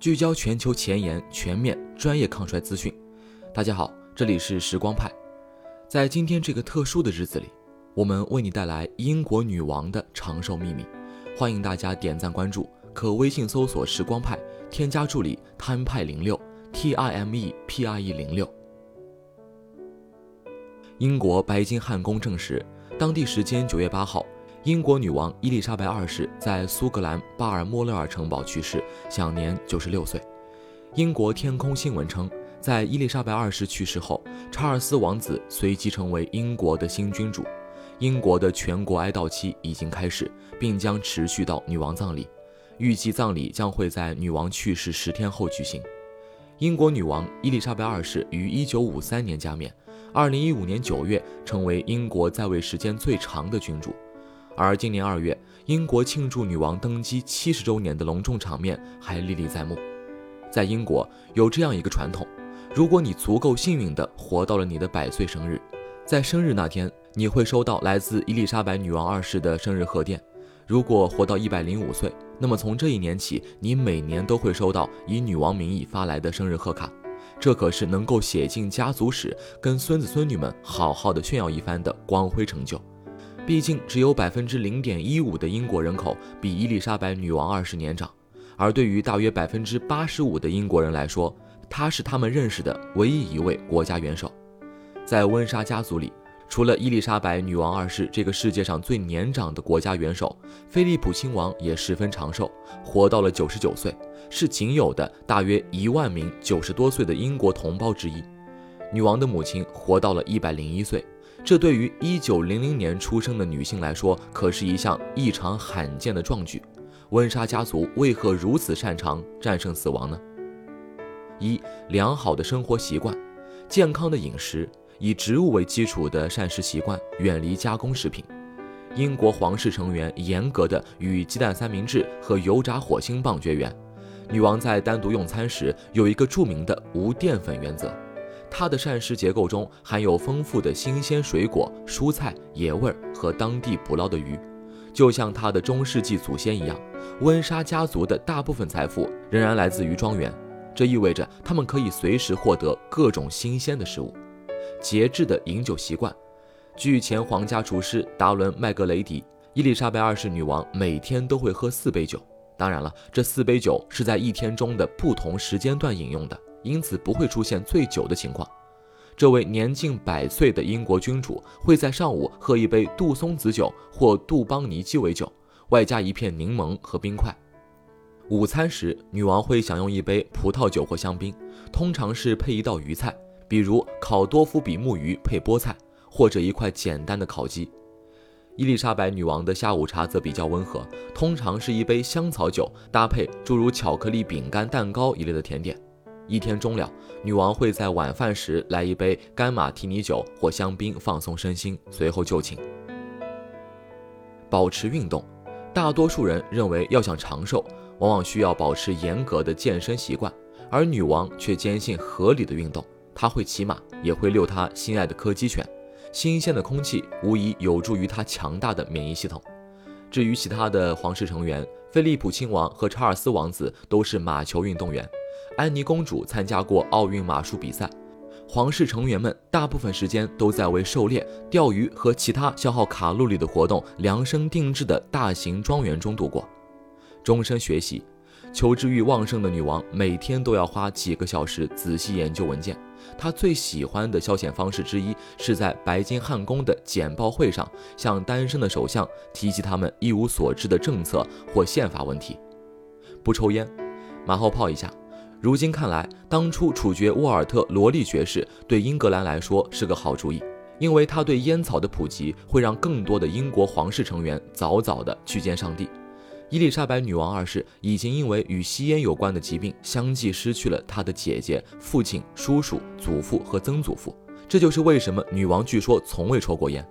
聚焦全球前沿、全面、专业抗衰资讯。大家好，这里是时光派。在今天这个特殊的日子里，我们为你带来英国女王的长寿秘密。欢迎大家点赞关注，可微信搜索“时光派”，添加助理 “time 派零六 ”，T I M E P R E 零六。英国白金汉宫证实，当地时间九月八号。英国女王伊丽莎白二世在苏格兰巴尔莫勒尔城堡去世，享年九十六岁。英国天空新闻称，在伊丽莎白二世去世后，查尔斯王子随即成为英国的新君主。英国的全国哀悼期已经开始，并将持续到女王葬礼。预计葬礼将会在女王去世十天后举行。英国女王伊丽莎白二世于一九五三年加冕，二零一五年九月成为英国在位时间最长的君主。而今年二月，英国庆祝女王登基七十周年的隆重场面还历历在目。在英国有这样一个传统：如果你足够幸运地活到了你的百岁生日，在生日那天，你会收到来自伊丽莎白女王二世的生日贺电；如果活到一百零五岁，那么从这一年起，你每年都会收到以女王名义发来的生日贺卡。这可是能够写进家族史，跟孙子孙女们好好的炫耀一番的光辉成就。毕竟，只有百分之零点一五的英国人口比伊丽莎白女王二十年长，而对于大约百分之八十五的英国人来说，她是他们认识的唯一一位国家元首。在温莎家族里，除了伊丽莎白女王二世这个世界上最年长的国家元首，菲利普亲王也十分长寿，活到了九十九岁，是仅有的大约一万名九十多岁的英国同胞之一。女王的母亲活到了一百零一岁。这对于一九零零年出生的女性来说，可是一项异常罕见的壮举。温莎家族为何如此擅长战胜死亡呢？一良好的生活习惯，健康的饮食，以植物为基础的膳食习惯，远离加工食品。英国皇室成员严格的与鸡蛋三明治和油炸火星棒绝缘。女王在单独用餐时有一个著名的无淀粉原则。它的膳食结构中含有丰富的新鲜水果、蔬菜、野味和当地捕捞的鱼，就像它的中世纪祖先一样。温莎家族的大部分财富仍然来自于庄园，这意味着他们可以随时获得各种新鲜的食物。节制的饮酒习惯，据前皇家厨师达伦·麦格雷迪，伊丽莎白二世女王每天都会喝四杯酒。当然了，这四杯酒是在一天中的不同时间段饮用的。因此不会出现醉酒的情况。这位年近百岁的英国君主会在上午喝一杯杜松子酒或杜邦尼鸡尾酒，外加一片柠檬和冰块。午餐时，女王会享用一杯葡萄酒或香槟，通常是配一道鱼菜，比如烤多夫比目鱼配菠菜，或者一块简单的烤鸡。伊丽莎白女王的下午茶则比较温和，通常是一杯香草酒搭配诸如巧克力饼干、蛋糕一类的甜点。一天终了，女王会在晚饭时来一杯干马提尼酒或香槟放松身心，随后就寝。保持运动，大多数人认为要想长寿，往往需要保持严格的健身习惯，而女王却坚信合理的运动。她会骑马，也会遛她心爱的柯基犬。新鲜的空气无疑有助于她强大的免疫系统。至于其他的皇室成员，菲利普亲王和查尔斯王子都是马球运动员。安妮公主参加过奥运马术比赛，皇室成员们大部分时间都在为狩猎、钓鱼和其他消耗卡路里的活动量身定制的大型庄园中度过。终身学习，求知欲旺盛的女王每天都要花几个小时仔细研究文件。她最喜欢的消遣方式之一是在白金汉宫的简报会上向单身的首相提及他们一无所知的政策或宪法问题。不抽烟，马后炮一下。如今看来，当初处决沃尔特·罗利爵士对英格兰来说是个好主意，因为他对烟草的普及会让更多的英国皇室成员早早的去见上帝。伊丽莎白女王二世已经因为与吸烟有关的疾病，相继失去了她的姐姐、父亲、叔叔、祖父和曾祖父。这就是为什么女王据说从未抽过烟。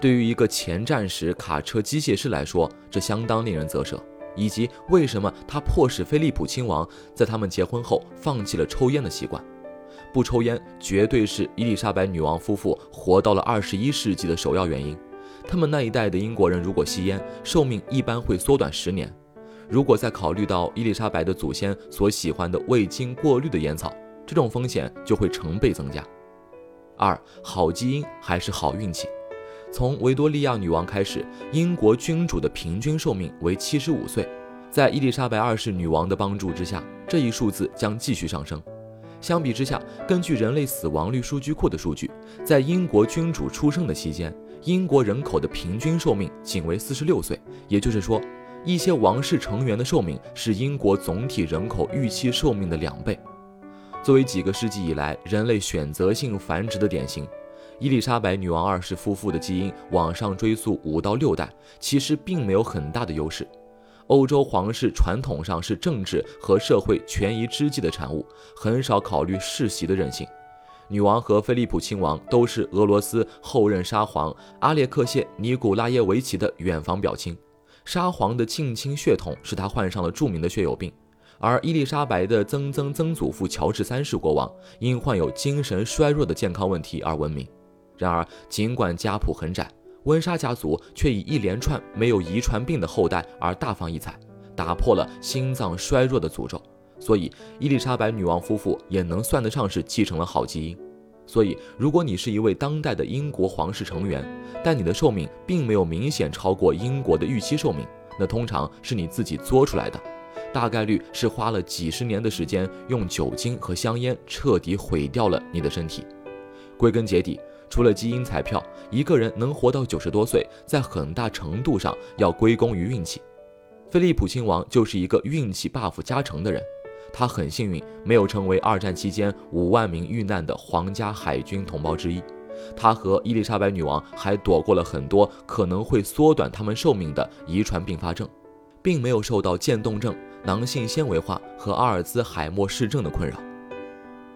对于一个前战时卡车机械师来说，这相当令人啧舌。以及为什么他迫使菲利普亲王在他们结婚后放弃了抽烟的习惯？不抽烟绝对是伊丽莎白女王夫妇活到了二十一世纪的首要原因。他们那一代的英国人如果吸烟，寿命一般会缩短十年。如果再考虑到伊丽莎白的祖先所喜欢的未经过滤的烟草，这种风险就会成倍增加。二，好基因还是好运气？从维多利亚女王开始，英国君主的平均寿命为七十五岁，在伊丽莎白二世女王的帮助之下，这一数字将继续上升。相比之下，根据人类死亡率数据库的数据，在英国君主出生的期间，英国人口的平均寿命仅为四十六岁。也就是说，一些王室成员的寿命是英国总体人口预期寿命的两倍。作为几个世纪以来人类选择性繁殖的典型，伊丽莎白女王二世夫妇的基因往上追溯五到六代，其实并没有很大的优势。欧洲皇室传统上是政治和社会权宜之计的产物，很少考虑世袭的任性。女王和菲利普亲王都是俄罗斯后任沙皇阿列克谢·尼古拉耶维奇的远房表亲，沙皇的近亲血统使他患上了著名的血友病。而伊丽莎白的曾曾曾祖父乔治三世国王因患有精神衰弱的健康问题而闻名。然而，尽管家谱很窄。温莎家族却以一连串没有遗传病的后代而大放异彩，打破了心脏衰弱的诅咒。所以，伊丽莎白女王夫妇也能算得上是继承了好基因。所以，如果你是一位当代的英国皇室成员，但你的寿命并没有明显超过英国的预期寿命，那通常是你自己作出来的，大概率是花了几十年的时间，用酒精和香烟彻底毁掉了你的身体。归根结底。除了基因彩票，一个人能活到九十多岁，在很大程度上要归功于运气。菲利普亲王就是一个运气 buff 加成的人，他很幸运没有成为二战期间五万名遇难的皇家海军同胞之一。他和伊丽莎白女王还躲过了很多可能会缩短他们寿命的遗传并发症，并没有受到渐冻症、囊性纤维化和阿尔兹海默氏症的困扰。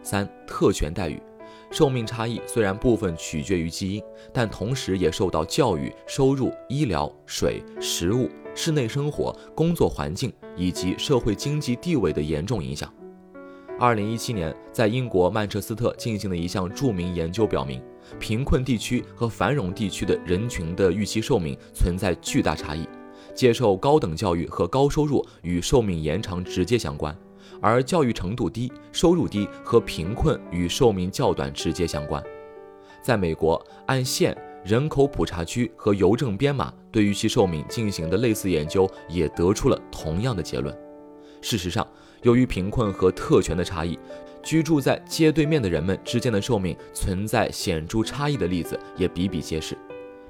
三特权待遇。寿命差异虽然部分取决于基因，但同时也受到教育、收入、医疗、水、食物、室内生活、工作环境以及社会经济地位的严重影响。二零一七年，在英国曼彻斯特进行的一项著名研究表明，贫困地区和繁荣地区的人群的预期寿命存在巨大差异，接受高等教育和高收入与寿命延长直接相关。而教育程度低、收入低和贫困与寿命较短直接相关。在美国，按县、人口普查区和邮政编码对预期寿命进行的类似研究，也得出了同样的结论。事实上，由于贫困和特权的差异，居住在街对面的人们之间的寿命存在显著差异的例子也比比皆是。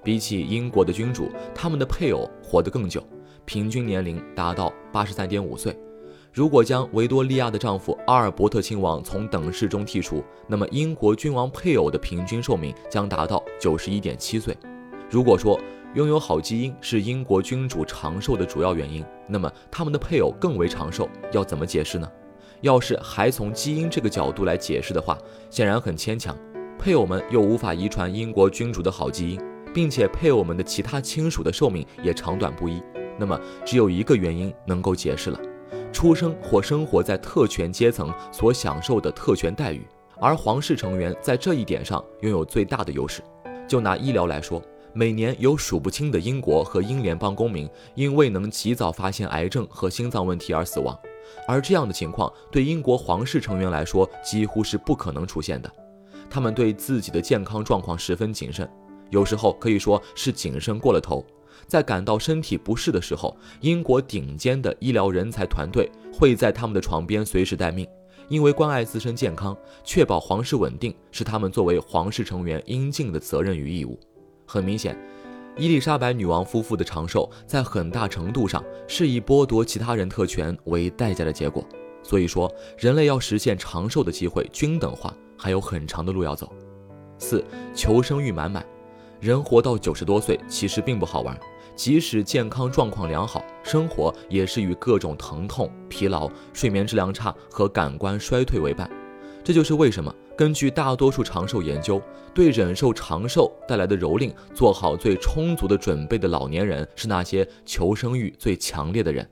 比起英国的君主，他们的配偶活得更久，平均年龄达到八十三点五岁。如果将维多利亚的丈夫阿尔伯特亲王从等式中剔除，那么英国君王配偶的平均寿命将达到九十一点七岁。如果说拥有好基因是英国君主长寿的主要原因，那么他们的配偶更为长寿，要怎么解释呢？要是还从基因这个角度来解释的话，显然很牵强。配偶们又无法遗传英国君主的好基因，并且配偶们的其他亲属的寿命也长短不一，那么只有一个原因能够解释了。出生或生活在特权阶层所享受的特权待遇，而皇室成员在这一点上拥有最大的优势。就拿医疗来说，每年有数不清的英国和英联邦公民因未能及早发现癌症和心脏问题而死亡，而这样的情况对英国皇室成员来说几乎是不可能出现的。他们对自己的健康状况十分谨慎，有时候可以说是谨慎过了头。在感到身体不适的时候，英国顶尖的医疗人才团队会在他们的床边随时待命，因为关爱自身健康、确保皇室稳定是他们作为皇室成员应尽的责任与义务。很明显，伊丽莎白女王夫妇的长寿在很大程度上是以剥夺其他人特权为代价的结果。所以说，人类要实现长寿的机会均等化，还有很长的路要走。四，求生欲满满。人活到九十多岁其实并不好玩，即使健康状况良好，生活也是与各种疼痛、疲劳、睡眠质量差和感官衰退为伴。这就是为什么根据大多数长寿研究，对忍受长寿带来的蹂躏做好最充足的准备的老年人是那些求生欲最强烈的人。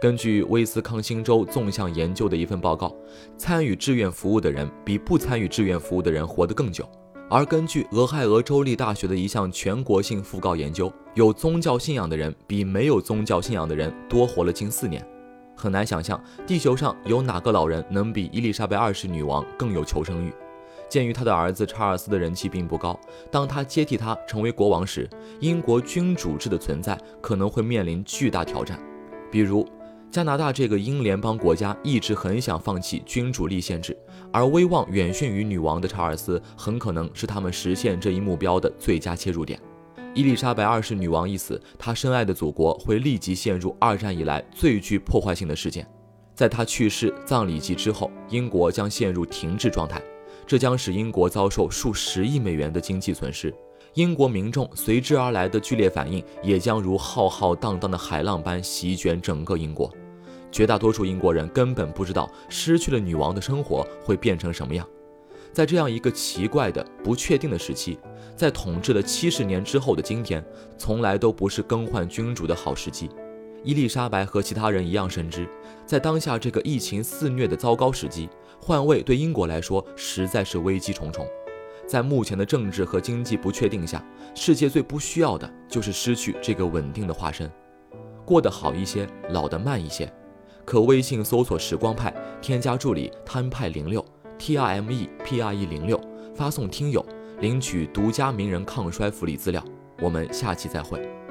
根据威斯康星州纵向研究的一份报告，参与志愿服务的人比不参与志愿服务的人活得更久。而根据俄亥俄州立大学的一项全国性讣告研究，有宗教信仰的人比没有宗教信仰的人多活了近四年。很难想象，地球上有哪个老人能比伊丽莎白二世女王更有求生欲。鉴于他的儿子查尔斯的人气并不高，当他接替他成为国王时，英国君主制的存在可能会面临巨大挑战。比如，加拿大这个英联邦国家一直很想放弃君主立宪制，而威望远逊于女王的查尔斯很可能是他们实现这一目标的最佳切入点。伊丽莎白二世女王一死，她深爱的祖国会立即陷入二战以来最具破坏性的事件。在她去世葬礼祭之后，英国将陷入停滞状态。这将使英国遭受数十亿美元的经济损失，英国民众随之而来的剧烈反应也将如浩浩荡荡的海浪般席卷整个英国。绝大多数英国人根本不知道失去了女王的生活会变成什么样。在这样一个奇怪的、不确定的时期，在统治了七十年之后的今天，从来都不是更换君主的好时机。伊丽莎白和其他人一样深知，在当下这个疫情肆虐的糟糕时机，换位对英国来说实在是危机重重。在目前的政治和经济不确定下，世界最不需要的就是失去这个稳定的化身。过得好一些，老得慢一些。可微信搜索“时光派”，添加助理摊派零六 T R M E P R E 零六”，发送“听友”，领取独家名人抗衰福利资料。我们下期再会。